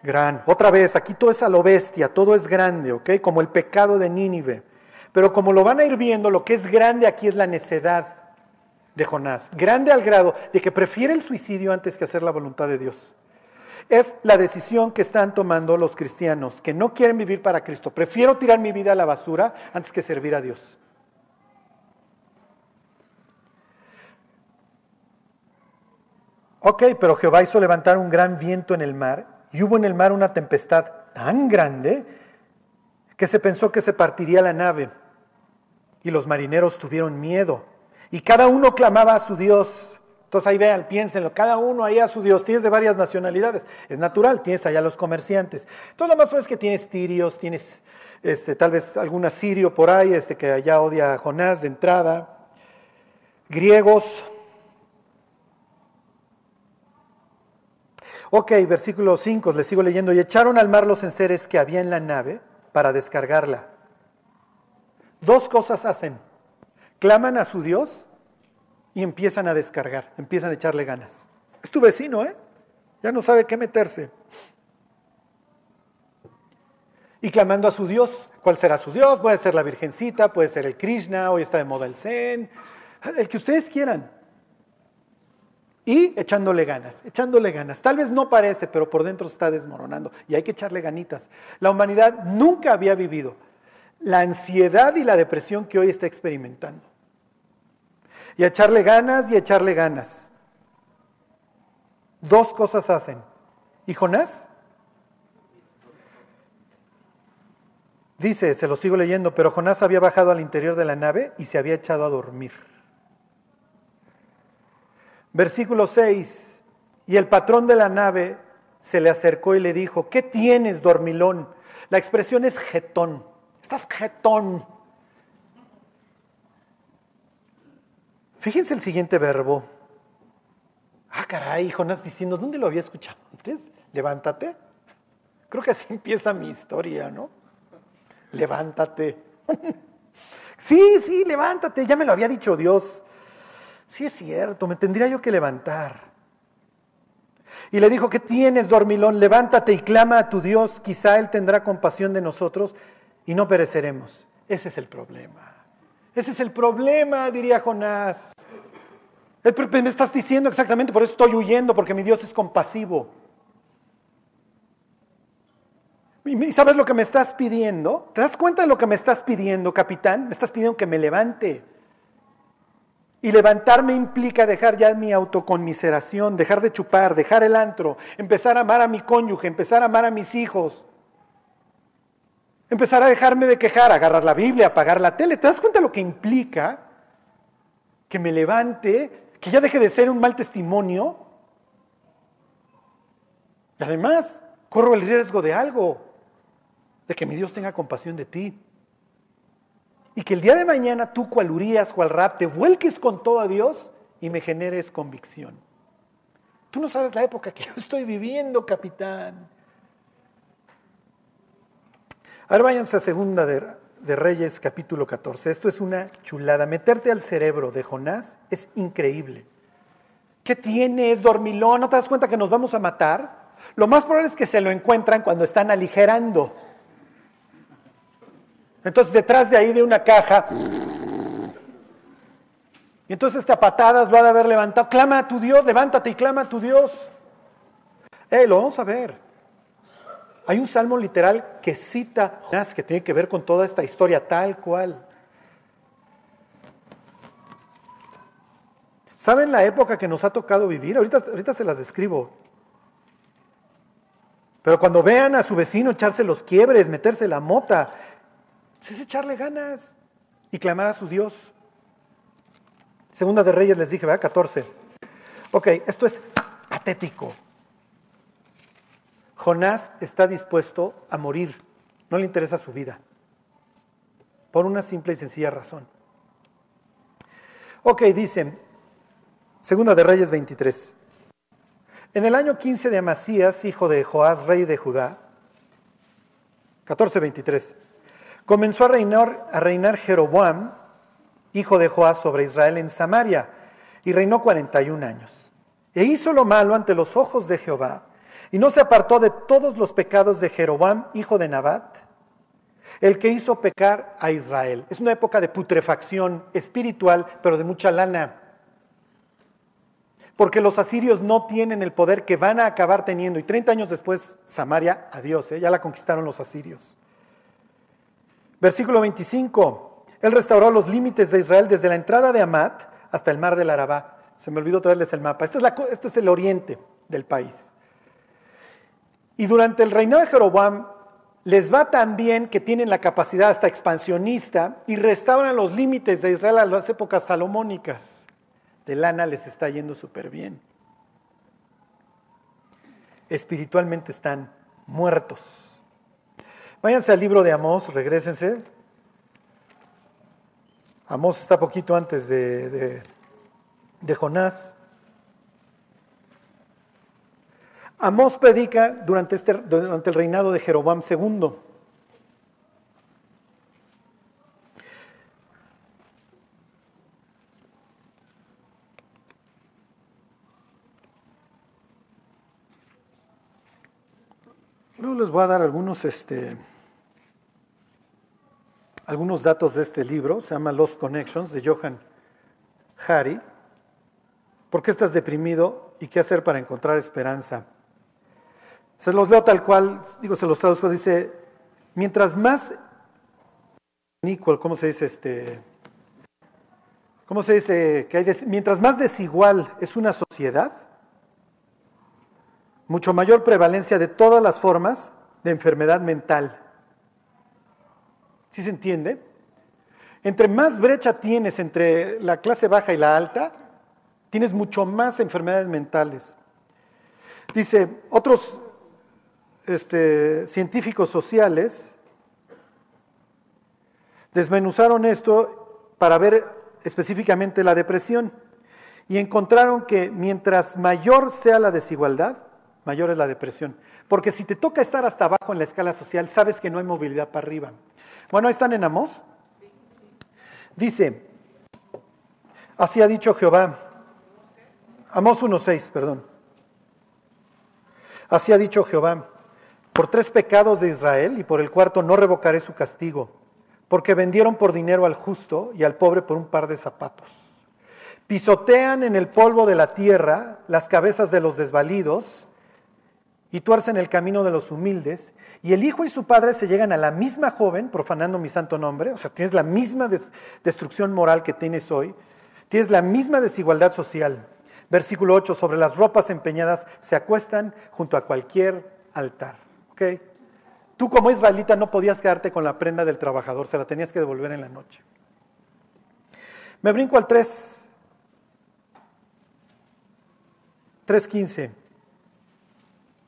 gran. Otra vez, aquí todo es a lo bestia, todo es grande, ¿ok? Como el pecado de Nínive. Pero como lo van a ir viendo, lo que es grande aquí es la necedad de Jonás. Grande al grado de que prefiere el suicidio antes que hacer la voluntad de Dios. Es la decisión que están tomando los cristianos, que no quieren vivir para Cristo. Prefiero tirar mi vida a la basura antes que servir a Dios. Ok, pero Jehová hizo levantar un gran viento en el mar y hubo en el mar una tempestad tan grande que se pensó que se partiría la nave. Y los marineros tuvieron miedo. Y cada uno clamaba a su Dios. Entonces ahí vean, piénsenlo, cada uno ahí a su Dios. Tienes de varias nacionalidades. Es natural, tienes allá los comerciantes. Todo lo más probable es que tienes tirios, tienes este, tal vez algún asirio por ahí este, que allá odia a Jonás de entrada. Griegos, Ok, versículo 5, le sigo leyendo. Y echaron al mar los enseres que había en la nave para descargarla. Dos cosas hacen. Claman a su Dios y empiezan a descargar, empiezan a echarle ganas. Es tu vecino, ¿eh? Ya no sabe qué meterse. Y clamando a su Dios, ¿cuál será su Dios? Puede ser la Virgencita, puede ser el Krishna, hoy está de moda el Zen, el que ustedes quieran. Y echándole ganas, echándole ganas. Tal vez no parece, pero por dentro está desmoronando. Y hay que echarle ganitas. La humanidad nunca había vivido la ansiedad y la depresión que hoy está experimentando. Y echarle ganas y echarle ganas. Dos cosas hacen. ¿Y Jonás? Dice, se lo sigo leyendo, pero Jonás había bajado al interior de la nave y se había echado a dormir. Versículo 6. Y el patrón de la nave se le acercó y le dijo, ¿qué tienes, dormilón? La expresión es jetón. Estás jetón. Fíjense el siguiente verbo. Ah, caray, Jonás diciendo, ¿dónde lo había escuchado antes? Levántate. Creo que así empieza mi historia, ¿no? Levántate. sí, sí, levántate. Ya me lo había dicho Dios. Sí es cierto, me tendría yo que levantar. Y le dijo, ¿qué tienes, dormilón? Levántate y clama a tu Dios, quizá Él tendrá compasión de nosotros y no pereceremos. Ese es el problema. Ese es el problema, diría Jonás. Me estás diciendo exactamente, por eso estoy huyendo, porque mi Dios es compasivo. ¿Y sabes lo que me estás pidiendo? ¿Te das cuenta de lo que me estás pidiendo, capitán? Me estás pidiendo que me levante. Y levantarme implica dejar ya mi autoconmiseración, dejar de chupar, dejar el antro, empezar a amar a mi cónyuge, empezar a amar a mis hijos, empezar a dejarme de quejar, agarrar la Biblia, apagar la tele. ¿Te das cuenta de lo que implica que me levante, que ya deje de ser un mal testimonio? Y además, corro el riesgo de algo, de que mi Dios tenga compasión de ti. Y que el día de mañana tú, cual Urias, cual Rap, te vuelques con todo a Dios y me generes convicción. Tú no sabes la época que yo estoy viviendo, capitán. Ahora váyanse a Segunda de, de, Reyes, capítulo 14. Esto es una chulada. Meterte al cerebro de Jonás es increíble. ¿Qué tienes, dormilón? ¿No te das cuenta que nos vamos a matar? Lo más probable es que se lo encuentran cuando están aligerando. Entonces detrás de ahí de una caja. Y entonces esta patadas lo ha de haber levantado. Clama a tu Dios, levántate y clama a tu Dios. Eh, lo vamos a ver. Hay un salmo literal que cita que tiene que ver con toda esta historia tal cual. ¿Saben la época que nos ha tocado vivir? Ahorita, ahorita se las describo. Pero cuando vean a su vecino echarse los quiebres, meterse la mota, es echarle ganas y clamar a su Dios. Segunda de Reyes les dije, ¿verdad? 14. Ok, esto es patético. Jonás está dispuesto a morir, no le interesa su vida, por una simple y sencilla razón. Ok, dice, Segunda de Reyes 23. En el año 15 de Amasías, hijo de Joás, rey de Judá, 14:23, comenzó a reinar, a reinar Jeroboam, hijo de Joás, sobre Israel en Samaria, y reinó 41 años. E hizo lo malo ante los ojos de Jehová, y no se apartó de todos los pecados de Jeroboam, hijo de Nabat, el que hizo pecar a Israel. Es una época de putrefacción espiritual, pero de mucha lana. Porque los asirios no tienen el poder que van a acabar teniendo. Y 30 años después, Samaria, adiós, ¿eh? ya la conquistaron los asirios. Versículo 25. Él restauró los límites de Israel desde la entrada de Amat hasta el mar del Arabá. Se me olvidó traerles el mapa. Este es, este es el oriente del país. Y durante el reinado de Jeroboam les va tan bien que tienen la capacidad hasta expansionista y restauran los límites de Israel a las épocas salomónicas. De lana les está yendo súper bien. Espiritualmente están muertos. Váyanse al libro de Amós, regresense. Amós está poquito antes de, de, Jonás. Amós predica durante, este, durante el reinado de Jeroboam II. Luego les voy a dar algunos, este, algunos datos de este libro, se llama Lost Connections, de Johan Hari. ¿Por qué estás deprimido y qué hacer para encontrar esperanza? Se los leo tal cual, digo, se los traduzco, dice, mientras más ¿cómo se dice este? ¿Cómo se dice que hay mientras más desigual es una sociedad, mucho mayor prevalencia de todas las formas de enfermedad mental. ¿Sí se entiende? Entre más brecha tienes entre la clase baja y la alta, tienes mucho más enfermedades mentales. Dice, otros este, científicos sociales desmenuzaron esto para ver específicamente la depresión y encontraron que mientras mayor sea la desigualdad, mayor es la depresión. Porque si te toca estar hasta abajo en la escala social, sabes que no hay movilidad para arriba. Bueno, ahí están en Amós. Dice, así ha dicho Jehová. Amós 1.6, perdón. Así ha dicho Jehová. Por tres pecados de Israel y por el cuarto no revocaré su castigo, porque vendieron por dinero al justo y al pobre por un par de zapatos. Pisotean en el polvo de la tierra las cabezas de los desvalidos y tuercen el camino de los humildes, y el hijo y su padre se llegan a la misma joven, profanando mi santo nombre, o sea, tienes la misma destrucción moral que tienes hoy, tienes la misma desigualdad social. Versículo 8, sobre las ropas empeñadas se acuestan junto a cualquier altar. Tú como israelita no podías quedarte con la prenda del trabajador, se la tenías que devolver en la noche. Me brinco al 3. 3.15.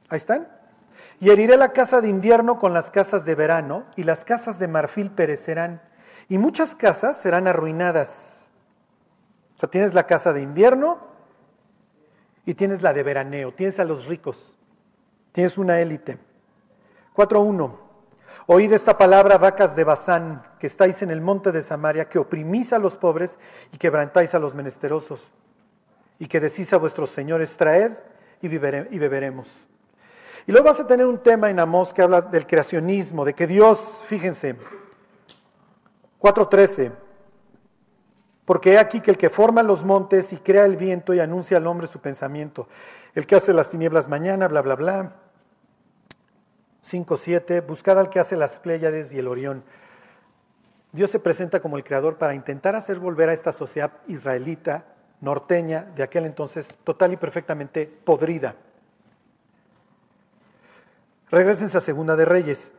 Ahí están. Y heriré la casa de invierno con las casas de verano, y las casas de marfil perecerán, y muchas casas serán arruinadas. O sea, tienes la casa de invierno y tienes la de veraneo, tienes a los ricos, tienes una élite. 4.1. Oíd esta palabra, vacas de Bazán, que estáis en el monte de Samaria, que oprimís a los pobres y quebrantáis a los menesterosos, y que decís a vuestros señores, traed y, beberemos. Y luego vas a tener un tema en Amós que habla del creacionismo, de que Dios, fíjense, 4.13, porque he aquí que el que forma los montes y crea el viento y anuncia al hombre su pensamiento, el que hace las tinieblas mañana, bla, bla, bla. 5.7, buscad al que hace las Pléyades y el Orión. Dios se presenta como el creador para intentar hacer volver a esta sociedad israelita, norteña, de aquel entonces total y perfectamente podrida. Regresense a Segunda de Reyes.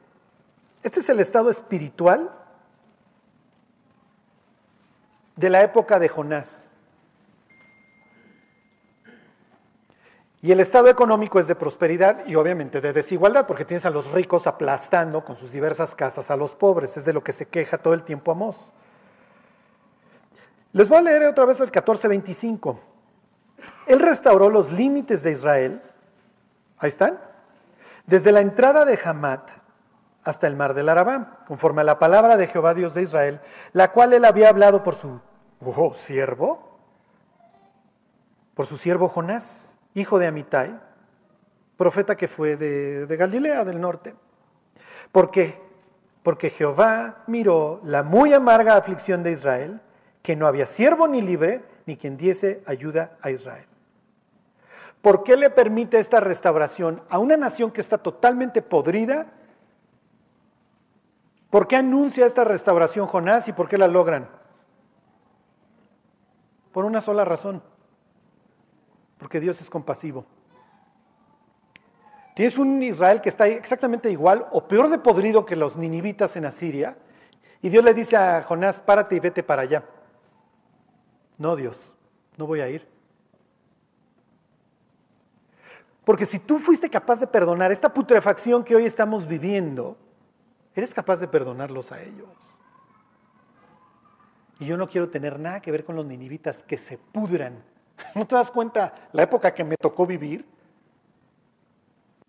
Este es el estado espiritual de la época de Jonás. Y el estado económico es de prosperidad y obviamente de desigualdad, porque tienes a los ricos aplastando con sus diversas casas a los pobres. Es de lo que se queja todo el tiempo Amós. Les voy a leer otra vez el 14:25. Él restauró los límites de Israel. Ahí están desde la entrada de Hamat hasta el mar del Arabá, conforme a la palabra de Jehová Dios de Israel, la cual él había hablado por su oh, siervo, por su siervo Jonás, hijo de Amitai, profeta que fue de, Galilea del norte. ¿Por qué? Porque Jehová miró la muy amarga aflicción de Israel, que no había siervo ni libre, ni quien diese ayuda a Israel. ¿Por qué le permite esta restauración a una nación que está totalmente podrida? ¿Por qué anuncia esta restauración Jonás y por qué la logran? Por una sola razón, porque Dios es compasivo. Tienes un Israel que está exactamente igual o peor de podrido que los ninivitas en Asiria, y Dios le dice a Jonás, párate y vete para allá. No, Dios, no voy a ir. Porque si tú fuiste capaz de perdonar esta putrefacción que hoy estamos viviendo, eres capaz de perdonarlos a ellos. Y yo no quiero tener nada que ver con los ninivitas que se pudran. ¿No te das cuenta la época que me tocó vivir?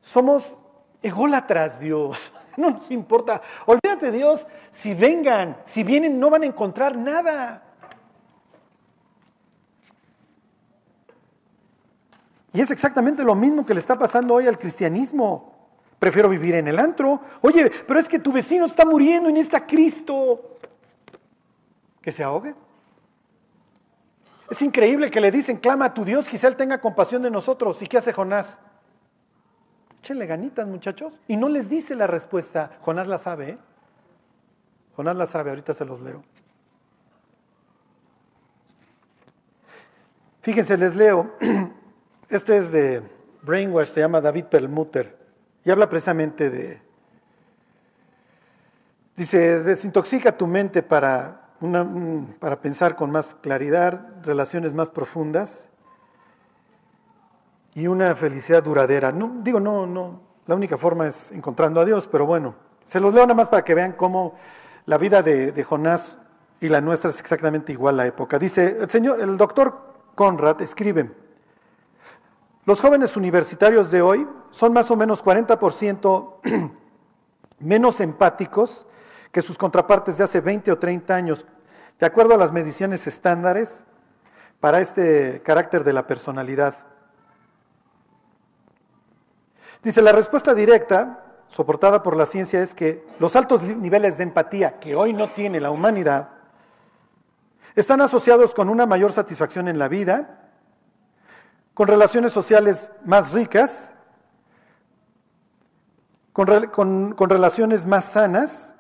Somos ególatras, Dios. No nos importa. Olvídate, Dios, si vengan, si vienen, no van a encontrar nada. Y es exactamente lo mismo que le está pasando hoy al cristianismo. Prefiero vivir en el antro. Oye, pero es que tu vecino está muriendo y necesita Cristo. Que se ahogue. Es increíble que le dicen, clama a tu Dios, quizá Él tenga compasión de nosotros. ¿Y qué hace Jonás? Échenle ganitas, muchachos. Y no les dice la respuesta. Jonás la sabe, ¿eh? Jonás la sabe, ahorita se los leo. Fíjense, les leo. Este es de Brainwash, se llama David Perlmutter. Y habla precisamente de. Dice: desintoxica tu mente para para pensar con más claridad, relaciones más profundas y una felicidad duradera. No, digo, no, no, la única forma es encontrando a Dios, pero bueno, se los leo nada más para que vean cómo la vida de, de Jonás y la nuestra es exactamente igual la época. Dice, el señor, el doctor Conrad escribe, los jóvenes universitarios de hoy son más o menos 40% menos empáticos que sus contrapartes de hace 20 o 30 años, de acuerdo a las mediciones estándares para este carácter de la personalidad. Dice, la respuesta directa, soportada por la ciencia, es que los altos niveles de empatía que hoy no tiene la humanidad están asociados con una mayor satisfacción en la vida, con relaciones sociales más ricas, con, con relaciones más sanas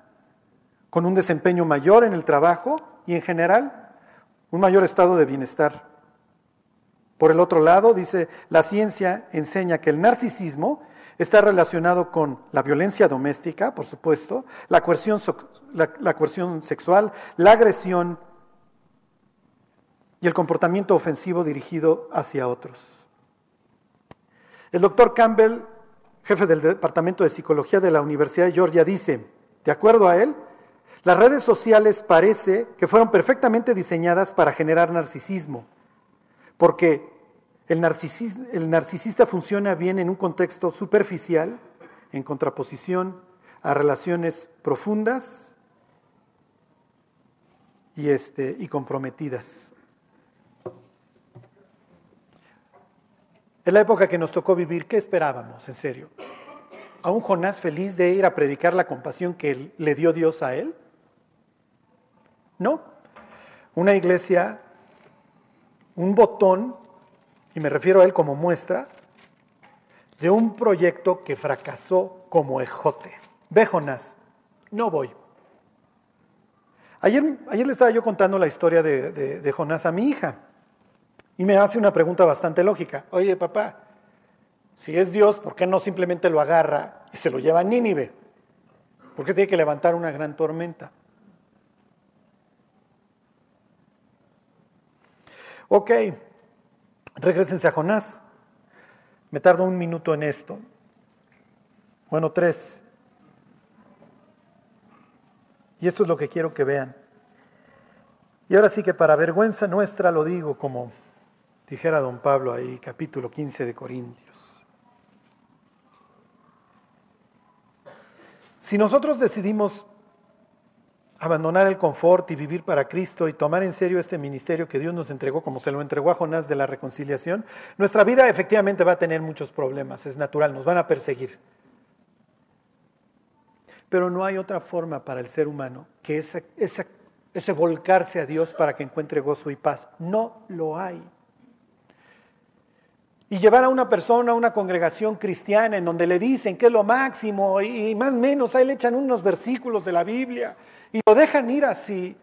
con un desempeño mayor en el trabajo y en general un mayor estado de bienestar. Por el otro lado, dice, la ciencia enseña que el narcisismo está relacionado con la violencia doméstica, por supuesto, la coerción, sexual, la agresión y el comportamiento ofensivo dirigido hacia otros. El doctor Campbell, jefe del Departamento de Psicología de la Universidad de Georgia, dice, de acuerdo a él, las redes sociales parece que fueron perfectamente diseñadas para generar narcisismo, porque el, narcisista funciona bien en un contexto superficial, en contraposición a relaciones profundas y, este, comprometidas. En la época que nos tocó vivir, ¿qué esperábamos, en serio? ¿A un Jonás feliz de ir a predicar la compasión que le dio Dios a él? No, una iglesia, un botón, y me refiero a él como muestra, de un proyecto que fracasó como ejote. Ve, Jonás, no voy. Ayer, ayer le estaba yo contando la historia de, de Jonás a mi hija y me hace una pregunta bastante lógica. Oye, papá, si es Dios, ¿por qué no simplemente lo agarra y se lo lleva a Nínive? ¿Por qué tiene que levantar una gran tormenta? Ok, regresense a Jonás. Me tardo un minuto en esto. Bueno, tres. Y esto es lo que quiero que vean. Y ahora sí que para vergüenza nuestra lo digo como dijera don Pablo ahí, capítulo 15 de Corintios. Si nosotros decidimos abandonar el confort y vivir para Cristo y tomar en serio este ministerio que Dios nos entregó, como se lo entregó a Jonás de la reconciliación, nuestra vida efectivamente va a tener muchos problemas, es natural, nos van a perseguir. Pero no hay otra forma para el ser humano que ese, volcarse a Dios para que encuentre gozo y paz. No lo hay. Y llevar a una persona a una congregación cristiana en donde le dicen que es lo máximo y, y más o menos ahí le echan unos versículos de la Biblia y lo dejan ir así.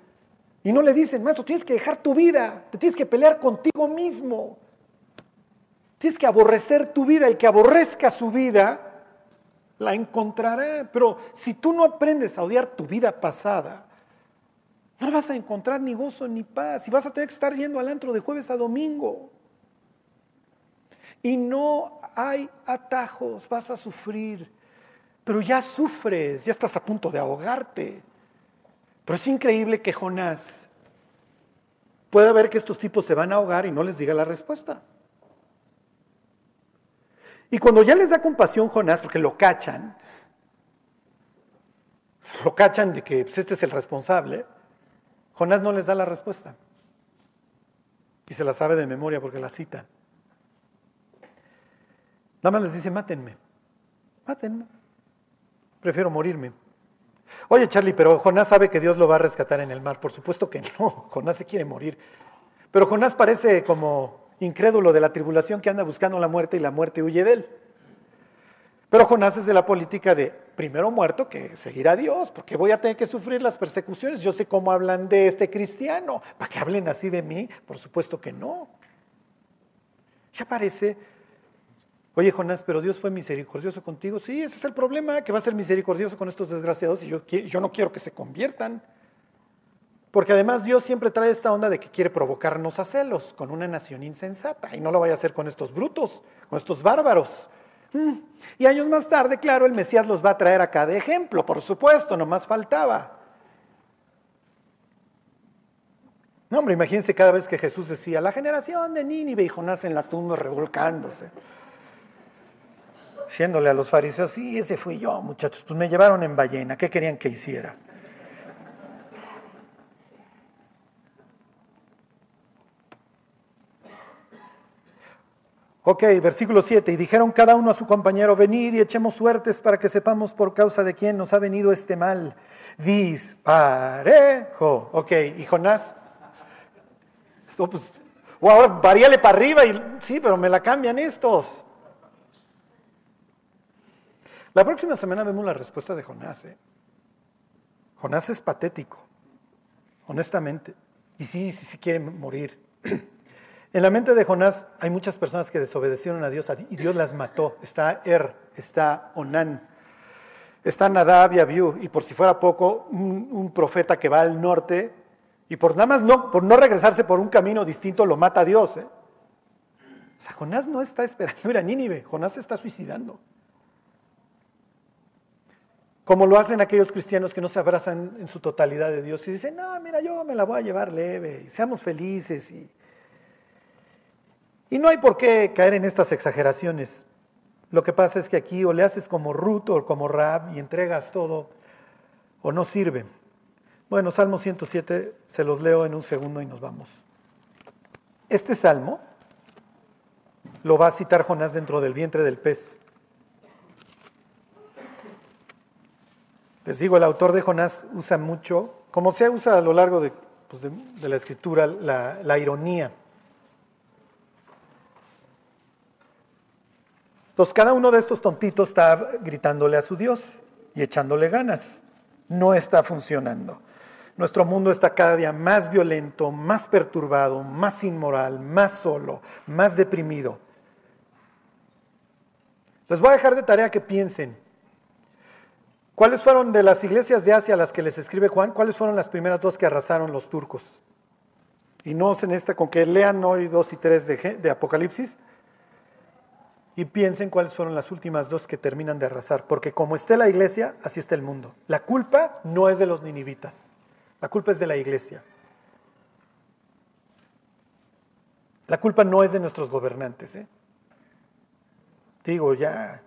Y no le dicen, maestro, tienes que dejar tu vida, te tienes que pelear contigo mismo. Tienes que aborrecer tu vida. El que aborrezca su vida, la encontrará. Pero si tú no aprendes a odiar tu vida pasada, no vas a encontrar ni gozo ni paz. Y vas a tener que estar yendo al antro de jueves a domingo. Y no hay atajos, vas a sufrir. Pero ya sufres, ya estás a punto de ahogarte. Pero es increíble que Jonás pueda ver que estos tipos se van a ahogar y no les diga la respuesta. Y cuando ya les da compasión Jonás, porque lo cachan, lo cachan de que pues, este es el responsable, Jonás no les da la respuesta. Y se la sabe de memoria porque la cita. Nada más les dice, mátenme, mátenme. Prefiero morirme. Oye, Charlie, pero Jonás sabe que Dios lo va a rescatar en el mar. Por supuesto que no, Jonás se quiere morir. Pero Jonás parece como incrédulo de la tribulación que anda buscando la muerte y la muerte huye de él. Pero Jonás es de la política de primero muerto que seguir a Dios, porque voy a tener que sufrir las persecuciones. Yo sé cómo hablan de este cristiano. ¿Para que hablen así de mí? Por supuesto que no. Ya parece, oye Jonás, pero Dios fue misericordioso contigo. Sí, ese es el problema, que va a ser misericordioso con estos desgraciados y yo, yo no quiero que se conviertan. Porque además Dios siempre trae esta onda de que quiere provocarnos a celos con una nación insensata y no lo vaya a hacer con estos brutos, con estos bárbaros. Mm. Y años más tarde, claro, el Mesías los va a traer acá de ejemplo, por supuesto, no más faltaba. No, hombre, imagínense cada vez que Jesús decía, la generación de Nínive y Jonás en la tumba revolcándose. Diciéndole a los fariseos, sí, ese fui yo, muchachos, pues me llevaron en ballena, ¿qué querían que hiciera? Ok, versículo 7. Y dijeron cada uno a su compañero, venid y echemos suertes para que sepamos por causa de quién nos ha venido este mal. Disparejo. Ok, y Jonás. Esto, pues, o ahora varíale para arriba y sí, pero me la cambian estos. La próxima semana vemos la respuesta de Jonás. ¿eh? Jonás es patético, honestamente. Y sí, sí, sí quiere morir. En la mente de Jonás hay muchas personas que desobedecieron a Dios y Dios las mató. Está Er, está Onán, está Nadab y Abiú, y por si fuera poco, un, profeta que va al norte y por nada más no, por no regresarse por un camino distinto lo mata a Dios. ¿eh? O sea, Jonás no está esperando ir a Nínive, Jonás se está suicidando. Como lo hacen aquellos cristianos que no se abrazan en su totalidad de Dios y dicen, no, mira, yo me la voy a llevar leve, y seamos felices y y no hay por qué caer en estas exageraciones. Lo que pasa es que aquí o le haces como Ruth o como Rab y entregas todo o no sirve. Bueno, Salmo 107 se los leo en un segundo y nos vamos. Este salmo lo va a citar Jonás dentro del vientre del pez. Les digo, el autor de Jonás usa mucho, como se usa a lo largo de, pues, la escritura, la ironía. Entonces cada uno de estos tontitos está gritándole a su Dios y echándole ganas. No está funcionando. Nuestro mundo está cada día más violento, más perturbado, más inmoral, más solo, más deprimido. Les voy a dejar de tarea que piensen. ¿Cuáles fueron de las iglesias de Asia las que les escribe Juan? ¿Cuáles fueron las primeras dos que arrasaron los turcos? Y no en esta con que lean hoy dos y tres de, de Apocalipsis y piensen cuáles fueron las últimas dos que terminan de arrasar, porque como esté la iglesia, así está el mundo. La culpa no es de los ninivitas, la culpa es de la iglesia. La culpa no es de nuestros gobernantes. ¿eh? Digo, ya,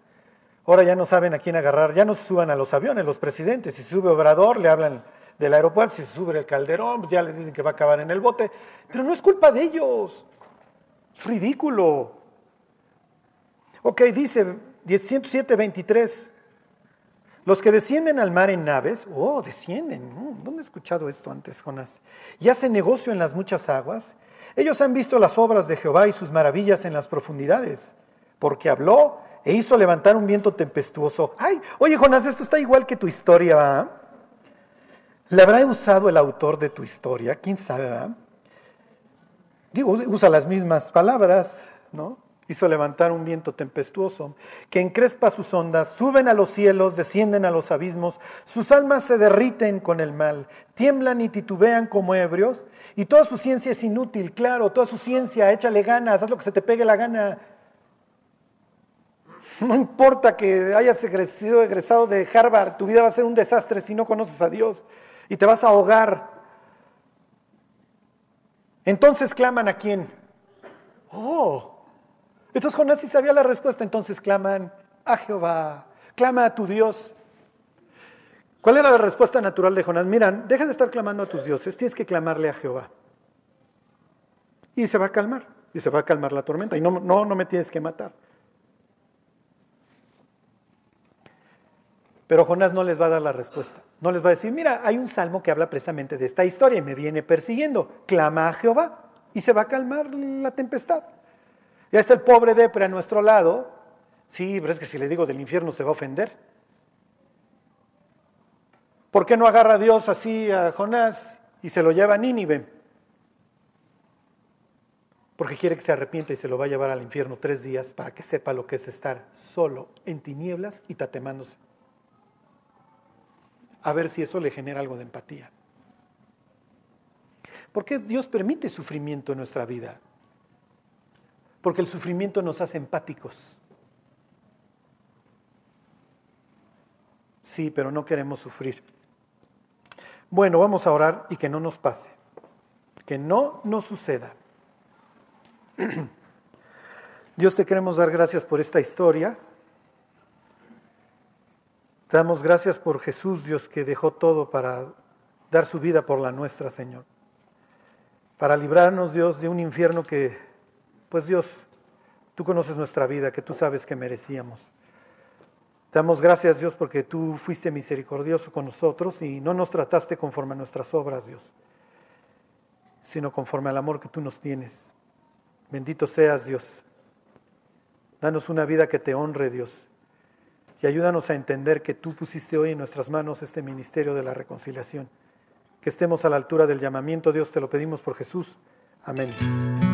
ahora ya no saben a quién agarrar, ya no se suban a los aviones los presidentes, si sube Obrador le hablan del aeropuerto, si sube el Calderón, ya le dicen que va a acabar en el bote, pero no es culpa de ellos, es ridículo. Ok, dice 107, 23. Los que descienden al mar en naves, oh, descienden, ¿dónde he escuchado esto antes, Jonás? Y hacen negocio en las muchas aguas. Ellos han visto las obras de Jehová y sus maravillas en las profundidades, porque habló e hizo levantar un viento tempestuoso. Ay, oye Jonás, esto está igual que tu historia, ¿va? ¿Le habrá usado el autor de tu historia? ¿Quién sabe? Digo, usa las mismas palabras, ¿no? hizo levantar un viento tempestuoso, que encrespa sus ondas, suben a los cielos, descienden a los abismos, sus almas se derriten con el mal, tiemblan y titubean como ebrios, y toda su ciencia es inútil, claro, toda su ciencia, échale ganas, haz lo que se te pegue la gana. No importa que hayas egresado de Harvard, tu vida va a ser un desastre si no conoces a Dios y te vas a ahogar. Entonces claman a quién? Oh, Entonces Jonás sí sabía la respuesta, entonces claman a Jehová, clama a tu Dios. ¿Cuál era la respuesta natural de Jonás? Miran, deja de estar clamando a tus dioses, tienes que clamarle a Jehová. Y se va a calmar, y se va a calmar la tormenta, y no, no, no me tienes que matar. Pero Jonás no les va a dar la respuesta. No les va a decir, mira, hay un salmo que habla precisamente de esta historia y me viene persiguiendo. Clama a Jehová y se va a calmar la tempestad. Ya está el pobre Depre a nuestro lado. Sí, pero es que si le digo del infierno se va a ofender. ¿Por qué no agarra a Dios así a Jonás y se lo lleva a Nínive? Porque quiere que se arrepienta y se lo va a llevar al infierno tres días para que sepa lo que es estar solo en tinieblas y tatemándose a ver si eso le genera algo de empatía. ¿Por qué Dios permite sufrimiento en nuestra vida? Porque el sufrimiento nos hace empáticos. Sí, pero no queremos sufrir. Bueno, vamos a orar y que no nos pase, que no nos suceda. Dios te queremos dar gracias por esta historia. Te damos gracias por Jesús, Dios, que dejó todo para dar su vida por la nuestra, Señor. Para librarnos, Dios, de un infierno que, pues Dios, tú conoces nuestra vida, que tú sabes que merecíamos. Te damos gracias, Dios, porque tú fuiste misericordioso con nosotros y no nos trataste conforme a nuestras obras, Dios, sino conforme al amor que tú nos tienes. Bendito seas, Dios. Danos una vida que te honre, Dios y ayúdanos a entender que tú pusiste hoy en nuestras manos este ministerio de la reconciliación. Que estemos a la altura del llamamiento, Dios, te lo pedimos por Jesús. Amén.